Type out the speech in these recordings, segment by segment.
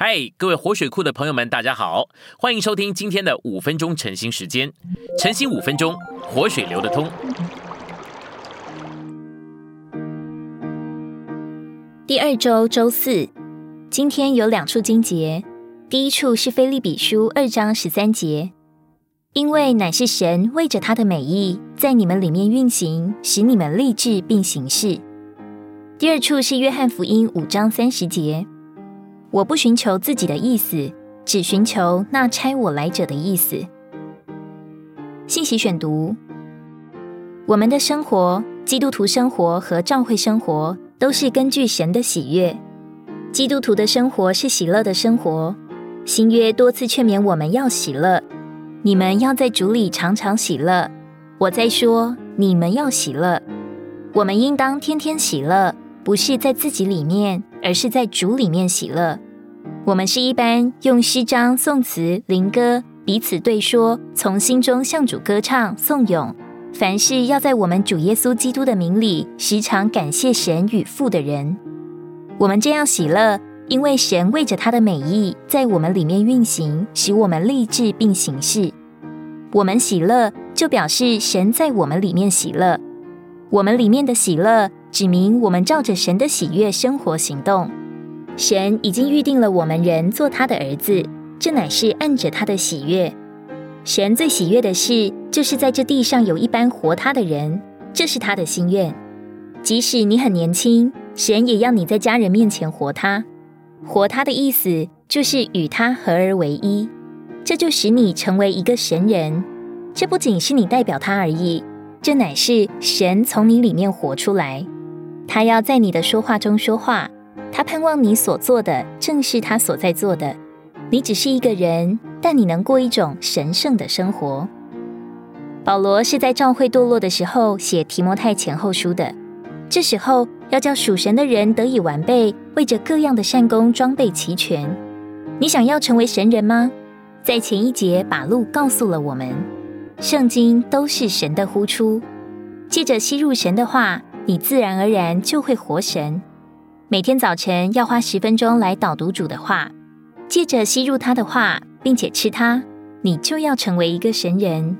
嗨，各位活水库的朋友们，大家好，欢迎收听今天的五分钟晨兴时间。晨兴五分钟，活水流得通。第二周周四，今天有两处经节。第一处是菲利比书二章十三节，因为乃是神为着他的美意，在你们里面运行，使你们立志并行事。第二处是约翰福音五章三十节。我不寻求自己的意思，只寻求那差我来者的意思。信息选读：我们的生活，基督徒生活和教会生活，都是根据神的喜悦。基督徒的生活是喜乐的生活。新约多次劝勉我们要喜乐，你们要在主里常常喜乐。我在说，你们要喜乐。我们应当天天喜乐，不是在自己里面。而是在主里面喜乐。我们是一般用诗章、颂词、灵歌彼此对说，从心中向主歌唱颂咏。凡事要在我们主耶稣基督的名里，时常感谢神与父的人。我们这样喜乐，因为神为着他的美意，在我们里面运行，使我们立志并行事。我们喜乐，就表示神在我们里面喜乐。我们里面的喜乐。指明我们照着神的喜悦生活行动。神已经预定了我们人做他的儿子，这乃是按着他的喜悦。神最喜悦的事，就是在这地上有一般活他的人，这是他的心愿。即使你很年轻，神也要你在家人面前活他。活他的意思，就是与他合而为一，这就使你成为一个神人。这不仅是你代表他而已，这乃是神从你里面活出来。他要在你的说话中说话，他盼望你所做的正是他所在做的。你只是一个人，但你能过一种神圣的生活。保罗是在教会堕落的时候写提摩太前后书的，这时候要叫属神的人得以完备，为着各样的善功装备齐全。你想要成为神人吗？在前一节把路告诉了我们，圣经都是神的呼出，借着吸入神的话。你自然而然就会活神。每天早晨要花十分钟来导读主的话，借着吸入他的话，并且吃它，你就要成为一个神人。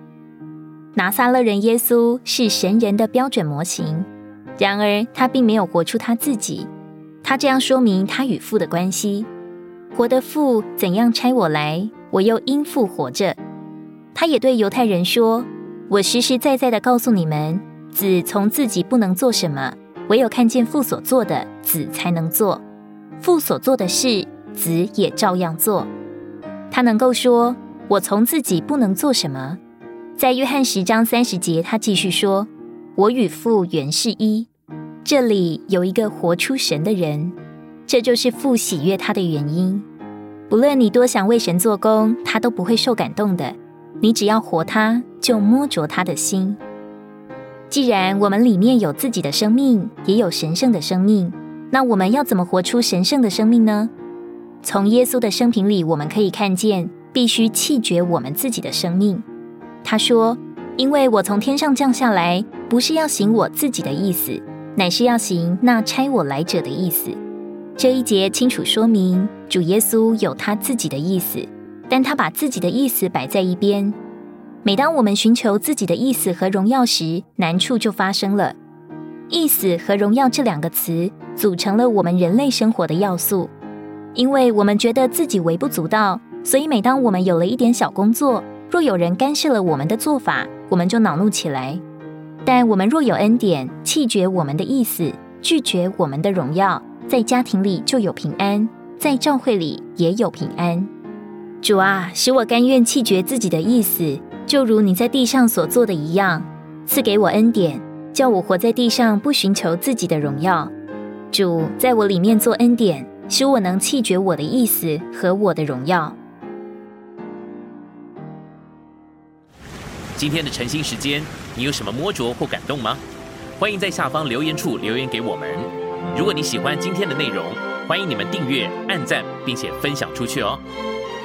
拿撒勒人耶稣是神人的标准模型，然而他并没有活出他自己。他这样说明他与父的关系：活的父怎样差我来，我又因父活着。他也对犹太人说：“我实实在在的告诉你们。”子从自己不能做什么，唯有看见父所做的，子才能做。父所做的事，子也照样做。他能够说：“我从自己不能做什么。”在约翰十章三十节，他继续说：“我与父原是一。”这里有一个活出神的人，这就是父喜悦他的原因。不论你多想为神做工，他都不会受感动的。你只要活他，就摸着他的心。既然我们里面有自己的生命，也有神圣的生命，那我们要怎么活出神圣的生命呢？从耶稣的生平里，我们可以看见，必须弃绝我们自己的生命。他说：“因为我从天上降下来，不是要行我自己的意思，乃是要行那差我来者的意思。”这一节清楚说明，主耶稣有他自己的意思，但他把自己的意思摆在一边。每当我们寻求自己的意思和荣耀时，难处就发生了。意思和荣耀这两个词组成了我们人类生活的要素。因为我们觉得自己微不足道，所以每当我们有了一点小工作，若有人干涉了我们的做法，我们就恼怒起来。但我们若有恩典，弃绝我们的意思，拒绝我们的荣耀，在家庭里就有平安，在教会里也有平安。主啊，使我甘愿弃绝自己的意思。就如你在地上所做的一样，赐给我恩典，叫我活在地上，不寻求自己的荣耀。主在我里面做恩典，使我能弃绝我的意思和我的荣耀。今天的晨兴时间，你有什么摸着或感动吗？欢迎在下方留言处留言给我们。如果你喜欢今天的内容，欢迎你们订阅、按赞，并且分享出去哦。